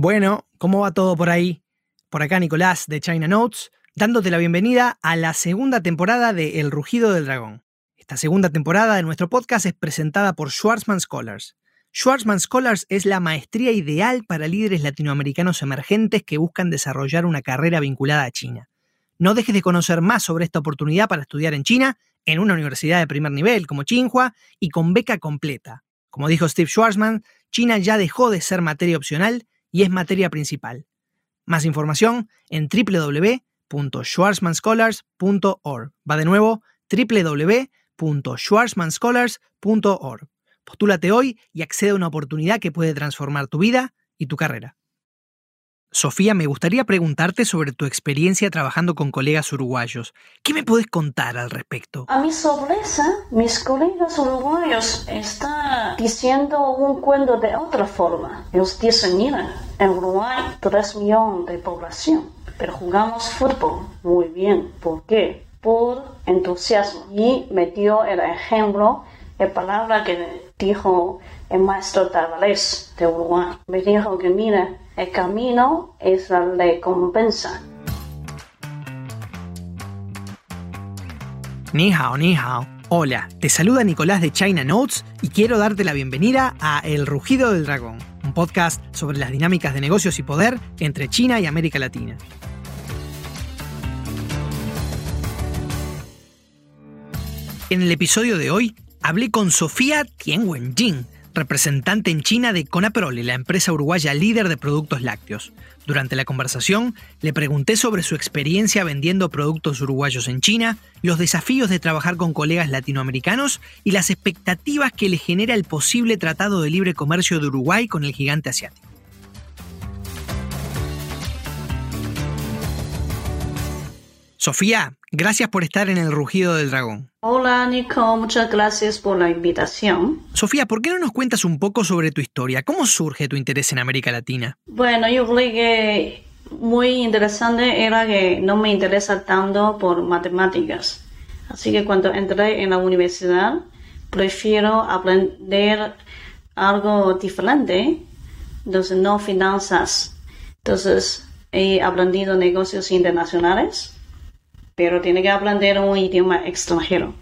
Bueno, ¿cómo va todo por ahí? Por acá Nicolás de China Notes, dándote la bienvenida a la segunda temporada de El Rugido del Dragón. Esta segunda temporada de nuestro podcast es presentada por Schwarzman Scholars. Schwarzman Scholars es la maestría ideal para líderes latinoamericanos emergentes que buscan desarrollar una carrera vinculada a China. No dejes de conocer más sobre esta oportunidad para estudiar en China, en una universidad de primer nivel como Tsinghua y con beca completa. Como dijo Steve Schwarzman, China ya dejó de ser materia opcional y es materia principal. Más información en www.schwarzmanscholars.org. Va de nuevo, www.schwarzmanscholars.org. Postúlate hoy y accede a una oportunidad que puede transformar tu vida y tu carrera. Sofía, me gustaría preguntarte sobre tu experiencia trabajando con colegas uruguayos. ¿Qué me puedes contar al respecto? A mi sorpresa, mis colegas uruguayos están diciendo un cuento de otra forma. Ellos dicen, mira, en Uruguay 3 millones de población, pero jugamos fútbol muy bien. ¿Por qué? Por entusiasmo. Y me dio el ejemplo, la palabra que dijo el maestro Tavares de Uruguay. Me dijo que, mira, el camino es la recompensa. Ni hao, ni hao. Hola, te saluda Nicolás de China Notes y quiero darte la bienvenida a El Rugido del Dragón, un podcast sobre las dinámicas de negocios y poder entre China y América Latina. En el episodio de hoy hablé con Sofía Tianwenjing, representante en China de Conaprole, la empresa uruguaya líder de productos lácteos. Durante la conversación, le pregunté sobre su experiencia vendiendo productos uruguayos en China, los desafíos de trabajar con colegas latinoamericanos y las expectativas que le genera el posible Tratado de Libre Comercio de Uruguay con el gigante asiático. Sofía, gracias por estar en el rugido del dragón. Hola Nico, muchas gracias por la invitación. Sofía, ¿por qué no nos cuentas un poco sobre tu historia? ¿Cómo surge tu interés en América Latina? Bueno, yo creo que muy interesante era que no me interesa tanto por matemáticas. Así que cuando entré en la universidad, prefiero aprender algo diferente, entonces no finanzas. Entonces he aprendido negocios internacionales pero tiene que aprender un idioma extranjero.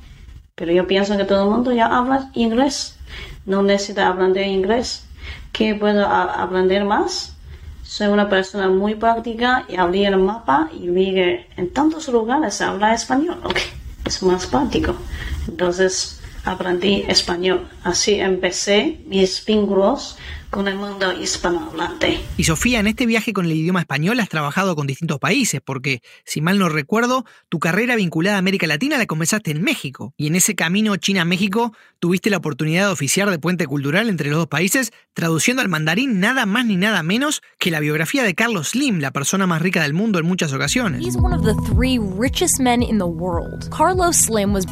Pero yo pienso que todo el mundo ya habla inglés, no necesita aprender inglés. ¿Qué puedo aprender más? Soy una persona muy práctica y abrí el mapa y vi que en tantos lugares habla español, okay. es más práctico. Entonces aprendí español. Así empecé mis vínculos con el mundo hispanohablante. Y Sofía, en este viaje con el idioma español has trabajado con distintos países, porque, si mal no recuerdo, tu carrera vinculada a América Latina la comenzaste en México. Y en ese camino China-México tuviste la oportunidad de oficiar de puente cultural entre los dos países, traduciendo al mandarín nada más ni nada menos que la biografía de Carlos Slim, la persona más rica del mundo en muchas ocasiones.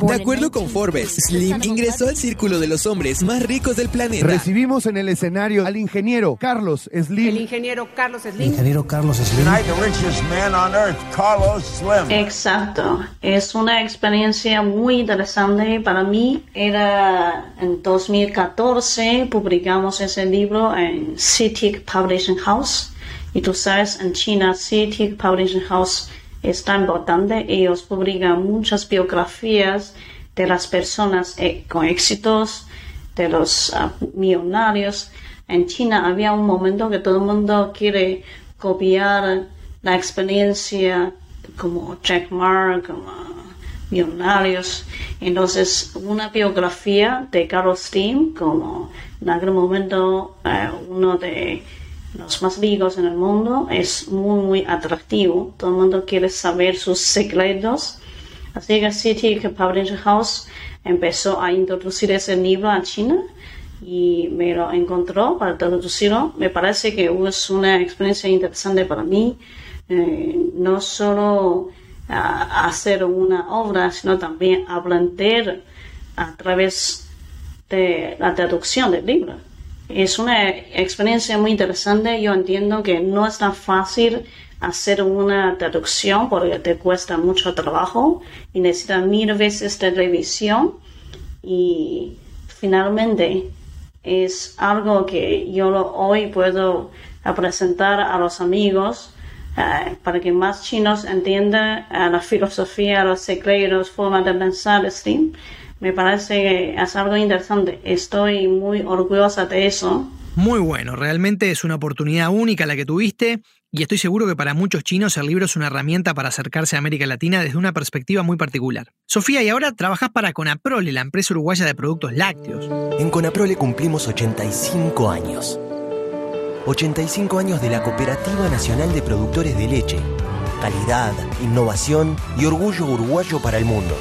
De acuerdo con Forbes, Slim ingresó al círculo de los hombres más ricos del planeta. Recibimos en el escenario al ingeniero Carlos Slim. El ingeniero Carlos Slim. ingeniero Carlos Slim. Exacto. Es una experiencia muy interesante para mí. Era en 2014, publicamos ese libro en CITIC Publishing House. Y tú sabes, en China, CITIC Publishing House es tan importante. Ellos publican muchas biografías de las personas eh, con éxitos, de los uh, millonarios en China había un momento que todo el mundo quiere copiar la experiencia como Jack Ma, como millonarios. Entonces, una biografía de Carlos Slim, como en aquel momento eh, uno de los más ricos en el mundo, es muy, muy atractivo. Todo el mundo quiere saber sus secretos. Así que City Publishing House empezó a introducir ese libro a China y me lo encontró para traducirlo. Me parece que es una experiencia interesante para mí, eh, no solo hacer una obra, sino también aprender a través de la traducción del libro. Es una experiencia muy interesante. Yo entiendo que no es tan fácil hacer una traducción porque te cuesta mucho trabajo y necesitas mil veces de revisión y finalmente es algo que yo hoy puedo presentar a los amigos eh, para que más chinos entiendan eh, la filosofía, los secretos, formas de pensar Steam. Me parece que es algo interesante. Estoy muy orgullosa de eso. Muy bueno, realmente es una oportunidad única la que tuviste y estoy seguro que para muchos chinos el libro es una herramienta para acercarse a América Latina desde una perspectiva muy particular. Sofía, y ahora trabajas para Conaprole, la empresa uruguaya de productos lácteos. En Conaprole cumplimos 85 años. 85 años de la Cooperativa Nacional de Productores de Leche. Calidad, innovación y orgullo uruguayo para el mundo.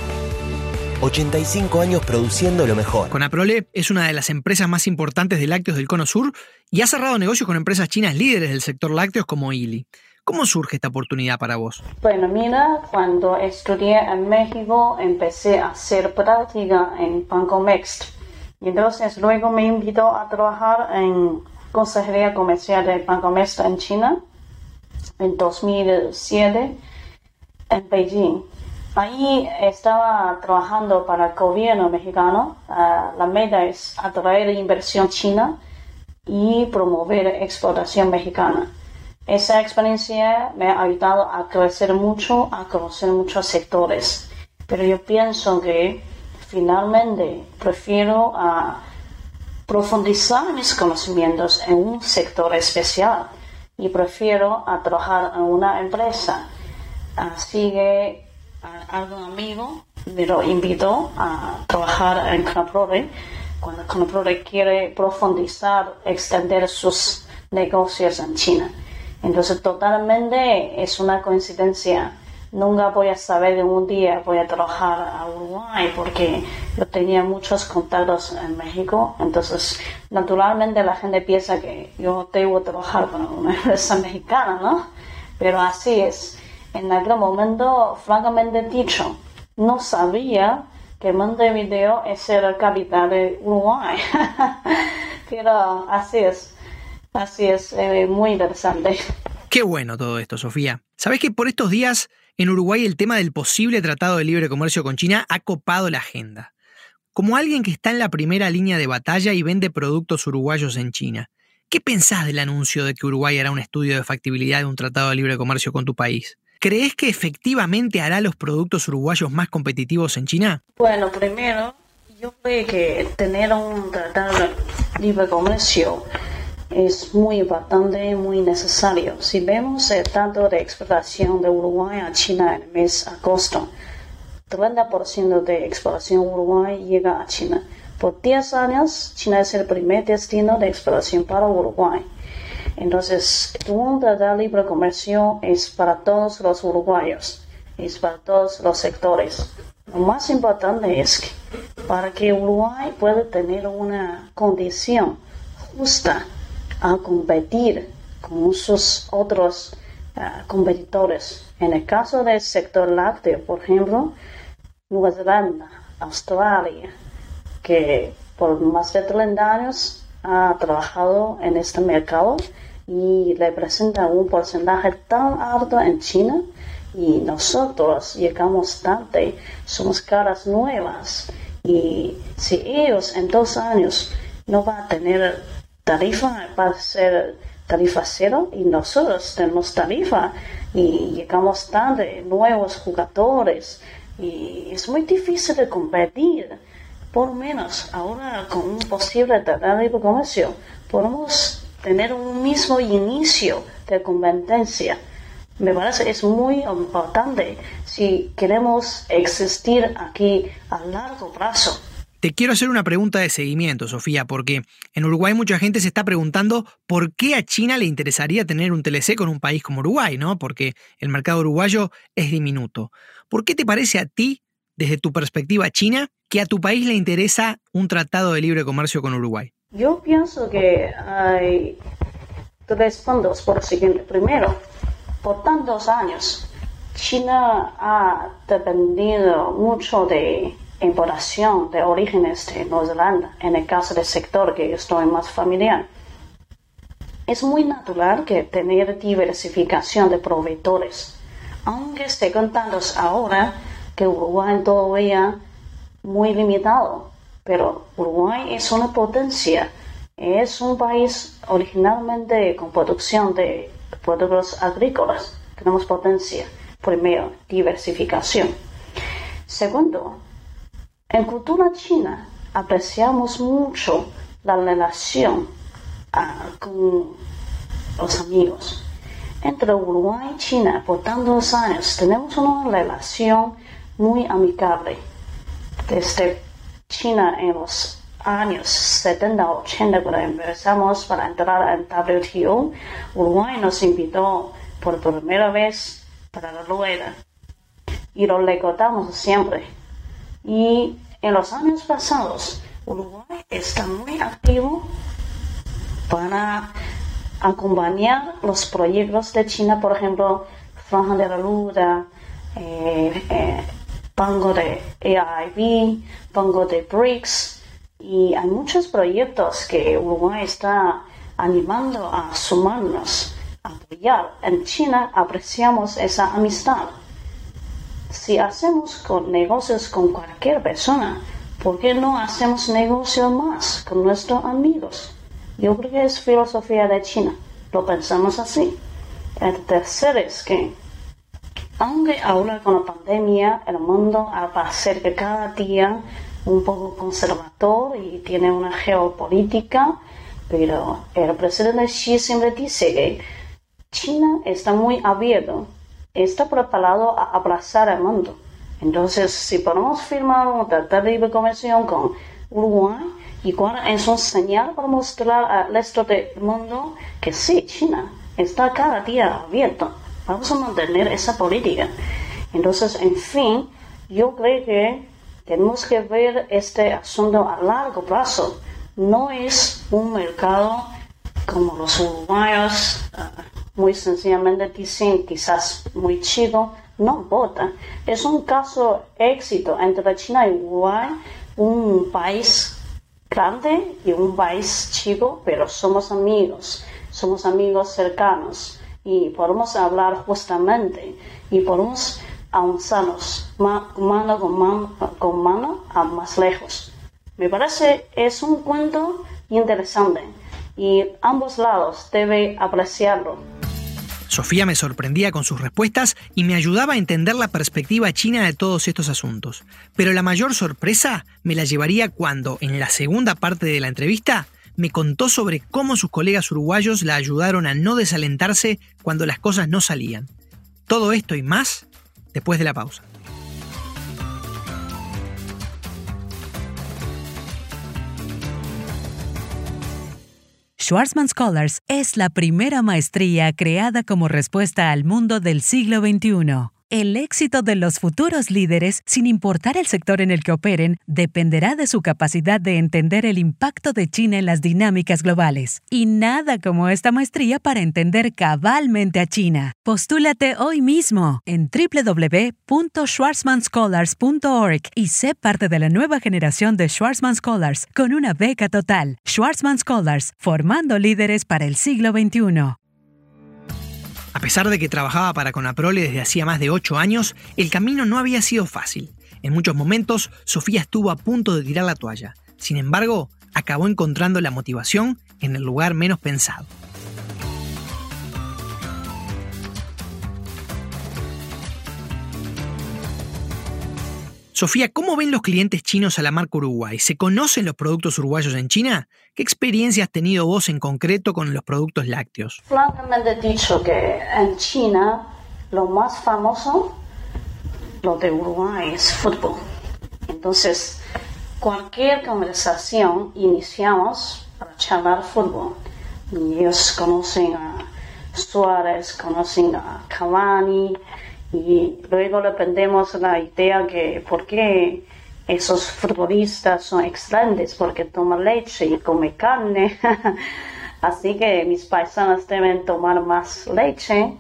85 años produciendo lo mejor. Conaprole es una de las empresas más importantes de lácteos del Cono Sur y ha cerrado negocios con empresas chinas líderes del sector lácteos como Ili. ¿Cómo surge esta oportunidad para vos? Bueno, mira, cuando estudié en México empecé a hacer práctica en Banco Mext. Y entonces luego me invitó a trabajar en Consejería Comercial del Banco Mext en China en 2007 en Beijing. Ahí estaba trabajando para el gobierno mexicano. Ah, la meta es atraer inversión china y promover exportación mexicana. Esa experiencia me ha ayudado a crecer mucho, a conocer muchos sectores. Pero yo pienso que finalmente prefiero ah, profundizar mis conocimientos en un sector especial y prefiero trabajar en una empresa. Así que algún amigo me lo invitó a trabajar en Conaprode cuando Conaprode quiere profundizar, extender sus negocios en China. Entonces totalmente es una coincidencia. Nunca voy a saber de un día voy a trabajar a Uruguay porque yo tenía muchos contactos en México. Entonces, naturalmente la gente piensa que yo debo trabajar con una empresa mexicana, ¿no? Pero así es en aquel momento, francamente dicho, no sabía que Montevideo es la capital de Uruguay. Pero así es, así es, eh, muy interesante. Qué bueno todo esto, Sofía. ¿Sabes que por estos días en Uruguay el tema del posible tratado de libre comercio con China ha copado la agenda? Como alguien que está en la primera línea de batalla y vende productos uruguayos en China, ¿qué pensás del anuncio de que Uruguay hará un estudio de factibilidad de un tratado de libre comercio con tu país? ¿Crees que efectivamente hará los productos uruguayos más competitivos en China? Bueno, primero, yo creo que tener un tratado de libre comercio es muy importante y muy necesario. Si vemos el tanto de exportación de Uruguay a China en el mes de agosto, 30% de exportación Uruguay llega a China. Por 10 años, China es el primer destino de exportación para Uruguay. Entonces, tratado de libre comercio es para todos los uruguayos, es para todos los sectores. Lo más importante es que para que Uruguay pueda tener una condición justa a competir con sus otros ah, competidores. En el caso del sector lácteo, por ejemplo, Nueva Zelanda, Australia, que por más de 30 años ha trabajado en este mercado y representa un porcentaje tan alto en China y nosotros llegamos tarde, somos caras nuevas y si ellos en dos años no van a tener tarifa, va a ser tarifa cero y nosotros tenemos tarifa y llegamos tarde, nuevos jugadores y es muy difícil de competir. Por menos ahora con un posible tratado de comercio podemos tener un mismo inicio de competencia. Me parece es muy importante si queremos existir aquí a largo plazo. Te quiero hacer una pregunta de seguimiento, Sofía, porque en Uruguay mucha gente se está preguntando por qué a China le interesaría tener un TLC con un país como Uruguay, ¿no? Porque el mercado uruguayo es diminuto. ¿Por qué te parece a ti, desde tu perspectiva china, que a tu país le interesa un tratado de libre comercio con Uruguay? Yo pienso que hay tres puntos por lo siguiente. Primero, por tantos años, China ha dependido mucho de importación de orígenes de Nueva Zelanda, en el caso del sector que estoy más familiar. Es muy natural que tener diversificación de proveedores, aunque esté contando ahora que Uruguay todavía muy limitado pero Uruguay es una potencia es un país originalmente con producción de productos agrícolas. Tenemos potencia. Primero, diversificación. Segundo, en cultura china apreciamos mucho la relación ah, con los amigos. Entre Uruguay y China, por tantos años, tenemos una relación muy amigable. Desde China en los años 70, 80, cuando empezamos para entrar en WTO, Uruguay nos invitó por primera vez para la rueda y lo recordamos siempre. Y en los años pasados, Uruguay está muy activo para acompañar los proyectos de China, por ejemplo, Franja de la Luna, eh, eh, Pango de AIB, Pango de BRICS, y hay muchos proyectos que Uruguay está animando a sumarnos, a apoyar. En China apreciamos esa amistad. Si hacemos negocios con cualquier persona, ¿por qué no hacemos negocios más con nuestros amigos? Yo creo que es filosofía de China. Lo pensamos así. El tercero es que, aunque ahora con la pandemia el mundo va a ser que cada día un poco conservador y tiene una geopolítica, pero el presidente Xi siempre dice que China está muy abierto, está preparado a abrazar el mundo. Entonces, si podemos firmar un tratado de libre comercio con Uruguay, igual es un señal para mostrar al resto del mundo que sí, China está cada día abierto. Vamos a mantener esa política. Entonces, en fin, yo creo que tenemos que ver este asunto a largo plazo. No es un mercado como los uruguayos ah, muy sencillamente dicen, quizás muy chico, no vota. Es un caso éxito entre China y Uruguay, un país grande y un país chico, pero somos amigos, somos amigos cercanos y podemos hablar justamente y podemos avanzarnos mano con mano, con mano a más lejos. Me parece es un cuento interesante y ambos lados deben apreciarlo. Sofía me sorprendía con sus respuestas y me ayudaba a entender la perspectiva china de todos estos asuntos. Pero la mayor sorpresa me la llevaría cuando, en la segunda parte de la entrevista, me contó sobre cómo sus colegas uruguayos la ayudaron a no desalentarse cuando las cosas no salían. Todo esto y más después de la pausa. Schwarzman Scholars es la primera maestría creada como respuesta al mundo del siglo XXI. El éxito de los futuros líderes, sin importar el sector en el que operen, dependerá de su capacidad de entender el impacto de China en las dinámicas globales. Y nada como esta maestría para entender cabalmente a China. Postúlate hoy mismo en www.schwarzmanscholars.org y sé parte de la nueva generación de Schwarzman Scholars con una beca total. Schwarzman Scholars, formando líderes para el siglo XXI. A pesar de que trabajaba para Conaprole desde hacía más de ocho años, el camino no había sido fácil. En muchos momentos, Sofía estuvo a punto de tirar la toalla. Sin embargo, acabó encontrando la motivación en el lugar menos pensado. Sofía, ¿cómo ven los clientes chinos a la marca Uruguay? ¿Se conocen los productos uruguayos en China? ¿Qué experiencia has tenido vos en concreto con los productos lácteos? Francamente dicho que en China lo más famoso, lo de Uruguay, es fútbol. Entonces, cualquier conversación iniciamos para charlar fútbol. Y ellos conocen a Suárez, conocen a Cavani, y luego le aprendemos la idea que por qué esos futbolistas son excelentes, porque toman leche y comen carne. Así que mis paisanos deben tomar más leche.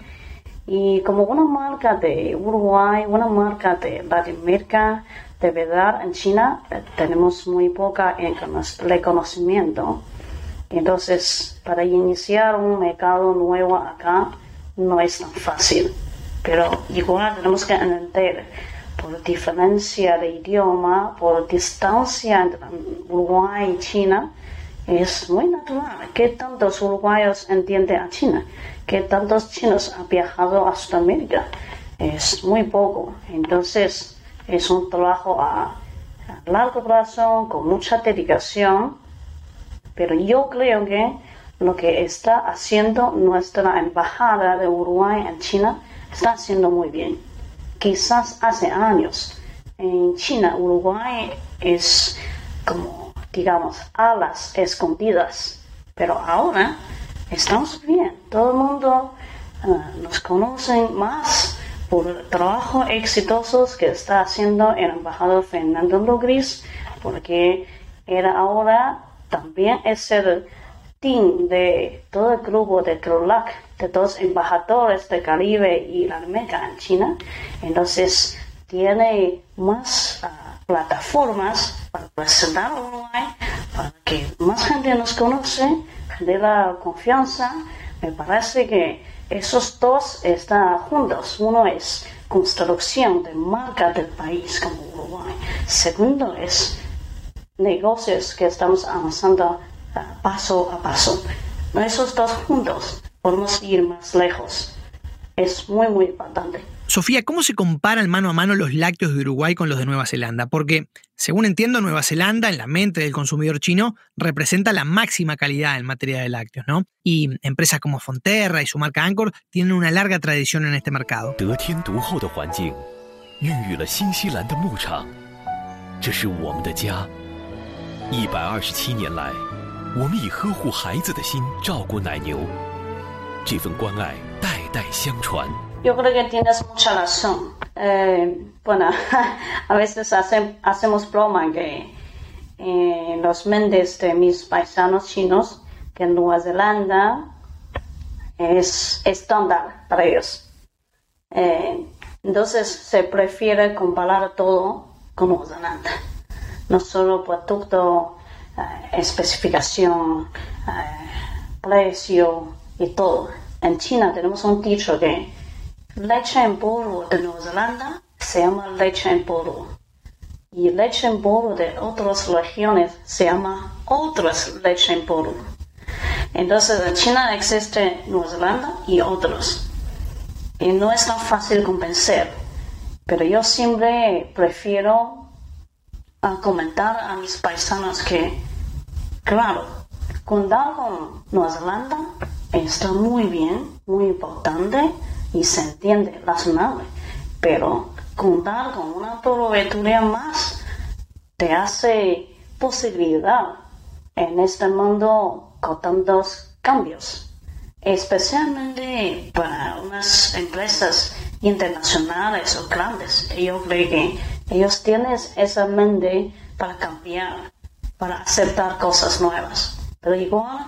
Y como una marca de Uruguay, una marca de Latinoamérica, de verdad en China eh, tenemos muy poca reconocimiento. Entonces, para iniciar un mercado nuevo acá no es tan fácil pero igual tenemos que entender por diferencia de idioma, por distancia entre Uruguay y China, es muy natural. ¿Qué tantos uruguayos entienden a China? ¿Qué tantos chinos han viajado a Sudamérica? Es muy poco. Entonces, es un trabajo a, largo plazo, con mucha dedicación. Pero yo creo que lo que está haciendo nuestra embajada de Uruguay en China está haciendo muy bien. Quizás hace años en China, Uruguay es como, digamos, alas escondidas. Pero ahora estamos bien. Todo el mundo eh, nos conoce más por el trabajo exitoso que está haciendo el embajador Fernando Logris, porque era ahora también es el de todo el grupo de CROLAC, de dos embajadores de Caribe y la América en China. Entonces, tiene más ah, plataformas para presentar Uruguay, para que más gente nos conoce, de confianza. Me parece que esos dos están juntos. Uno es construcción de marca del país como Uruguay. Segundo es negocios que estamos avanzando paso a paso. Esos dos juntos podemos ir más lejos. Es muy, muy importante. Sofía, ¿cómo se comparan mano a mano los lácteos de Uruguay con los de Nueva Zelanda? Porque, según entiendo, Nueva Zelanda, en la mente del consumidor chino, representa la máxima calidad en materia de lácteos, ¿no? Y empresas como Fonterra y su marca Anchor tienen una larga tradición en este mercado. Yo creo que tienes mucha razón. Eh, bueno, a veces hacemos broma que eh, los mendes de mis paisanos chinos, que en Nueva Zelanda es estándar para ellos. Eh, entonces se prefiere comparar todo con Nueva Zelanda. No solo producto, especificación, precio y todo. En China tenemos un dicho que leche en polvo de Nueva Zelanda se llama leche en polvo. Y leche en polvo de otras regiones se llama otras leche en polvo. Entonces en China existe Nueva Zelanda y otros. Y no es tan fácil convencer. Pero yo siempre prefiero ah, comentar a mis paisanos que, claro, contar con Nueva Zelanda está muy bien, muy importante y se entiende, razonable, pero contar con una proveeduría más te hace posibilidad en este mundo con tantos cambios, especialmente para unas empresas internacionales o grandes. Yo creo que ellos tienen esa mente para cambiar, para aceptar cosas nuevas. Pero igual,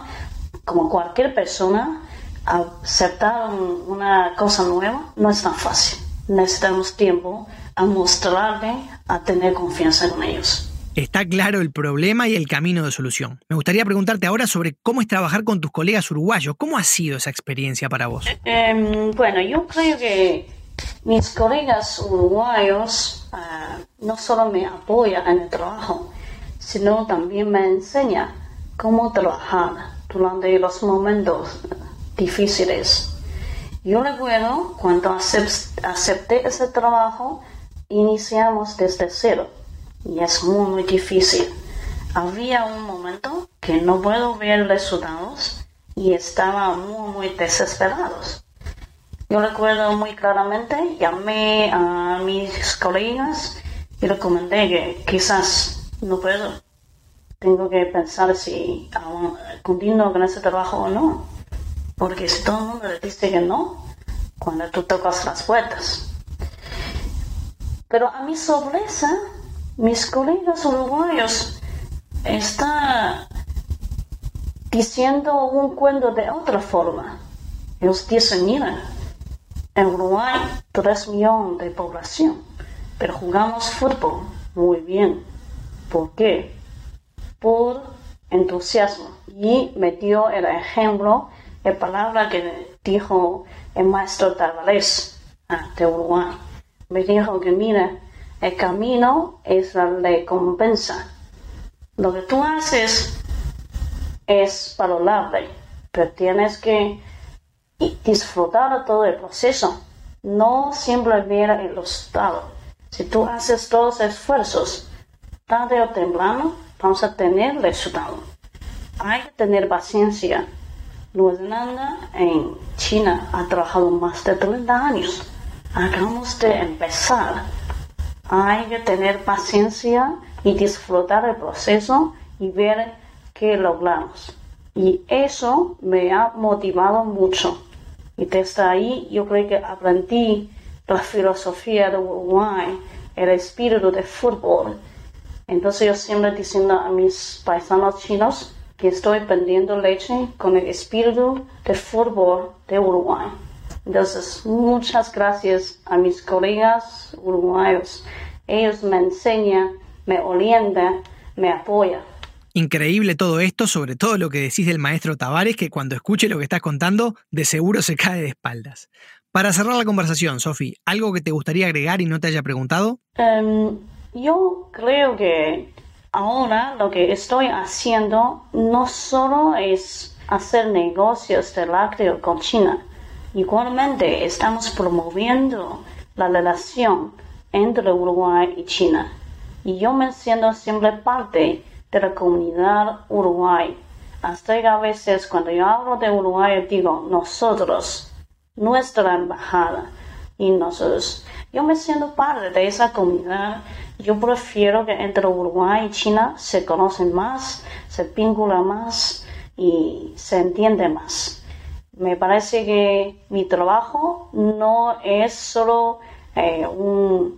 como cualquier persona, aceptar una cosa nueva no es tan fácil. Necesitamos tiempo a mostrarle, a tener confianza en ellos. Está claro el problema y el camino de solución. Me gustaría preguntarte ahora sobre cómo es trabajar con tus colegas uruguayos. ¿Cómo ha sido esa experiencia para vos? Em, bueno, yo creo que mis colegas uruguayos ah, no solo me apoyan en el trabajo, sino también me enseñan cómo trabajar durante los momentos difíciles. Yo recuerdo cuando acepté ese trabajo, iniciamos desde cero y es muy, muy difícil. Había un momento que no puedo ver resultados y estaba muy, muy desesperados. Yo recuerdo muy claramente, llamé a mis colegas y les comenté que quizás no puedo. Tengo que pensar si aún continúo con ese trabajo o no. Porque si todo el mundo le dice que no, cuando tú tocas las puertas. Pero a mi sorpresa, mis colegas uruguayos están diciendo un cuento de otra forma. Ellos dicen, mira, en Uruguay 3 millones de población, pero jugamos fútbol muy bien. ¿Por qué? Por entusiasmo. Y me dio el ejemplo la palabra que dijo el maestro Tavares ah, de Uruguay. Me dijo que, mira, el camino es la recompensa. Lo que tú haces es valorable, pero tienes que disfrutar todo el proceso, no siempre ver el resultado. Si tú haces todos los esfuerzos, tarde o temprano vamos a tener resultado. Hay que tener paciencia. Nueva Zelanda en China ha trabajado más de 30 años. Acabamos de empezar. Hay que tener paciencia y disfrutar el proceso y ver qué logramos. Y eso me ha motivado mucho. Y desde ahí yo creo que aprendí la filosofía de Uruguay, el espíritu de fútbol. Entonces yo siempre diciendo a mis paisanos chinos que estoy vendiendo leche con el espíritu de fútbol de Uruguay. Entonces, muchas gracias a mis colegas uruguayos. Ellos me enseñan, me orientan, me apoyan. Increíble todo esto, sobre todo lo que decís del maestro Tavares, que cuando escuche lo que estás contando, de seguro se cae de espaldas. Para cerrar la conversación, Sofi, ¿algo que te gustaría agregar y no te haya preguntado? Em, yo creo que ahora lo que estoy haciendo no solo es hacer negocios de lácteo con China, igualmente estamos promoviendo la relación entre Uruguay y China. Y yo me siento siempre parte de la comunidad Uruguay. Hasta que a veces cuando yo hablo de Uruguay digo nosotros, nuestra embajada y nosotros. Yo me siento parte de esa comunidad. Yo prefiero que entre Uruguay y China se conocen más, se vinculan más y se entiende más. Me parece que mi trabajo no es solo eh, una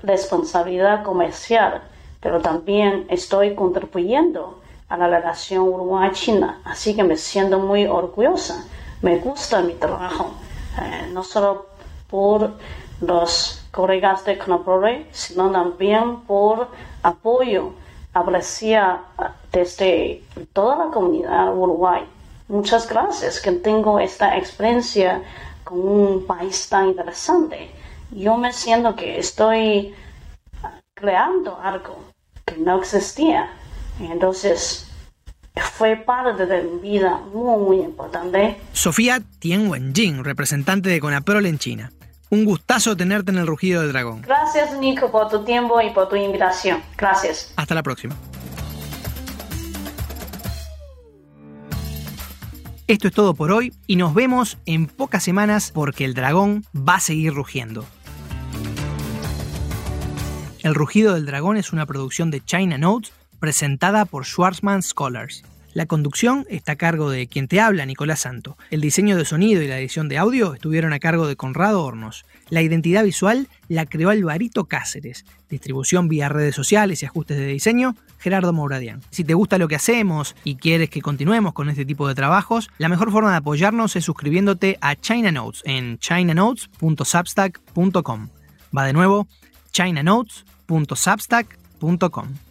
responsabilidad comercial, pero también estoy contribuyendo a la relación Uruguay-China, así que me siento muy orgullosa. Me gusta mi trabajo, eh, no solo por los colegas de Knoprore, sino también por apoyo apreciar desde toda la comunidad Uruguay. Muchas gracias que tengo esta experiencia con un país tan interesante. Yo me siento que estoy creando algo que no existía. Entonces, fue parte de mi vida muy, muy importante. Sofía Tien Wenjing, representante de Conaprol en China. Un gustazo tenerte en el rugido del dragón. Gracias, Nico, por tu tiempo y por tu invitación. Gracias. Hasta la próxima. Esto es todo por hoy y nos vemos en pocas semanas porque el dragón va a seguir rugiendo. El rugido del dragón es una producción de China Notes presentada por Schwarzman Scholars. La conducción está a cargo de quien te habla, Nicolás Santo. El diseño de sonido y la edición de audio estuvieron a cargo de Conrado Hornos. La identidad visual la creó Alvarito Cáceres. Distribución vía redes sociales y ajustes de diseño, Gerardo Mouradian. Si te gusta lo que hacemos y quieres que continuemos con este tipo de trabajos, la mejor forma de apoyarnos es suscribiéndote a China Notes en chinanotes.substack.com. Va de nuevo, chinanotes.substack.com.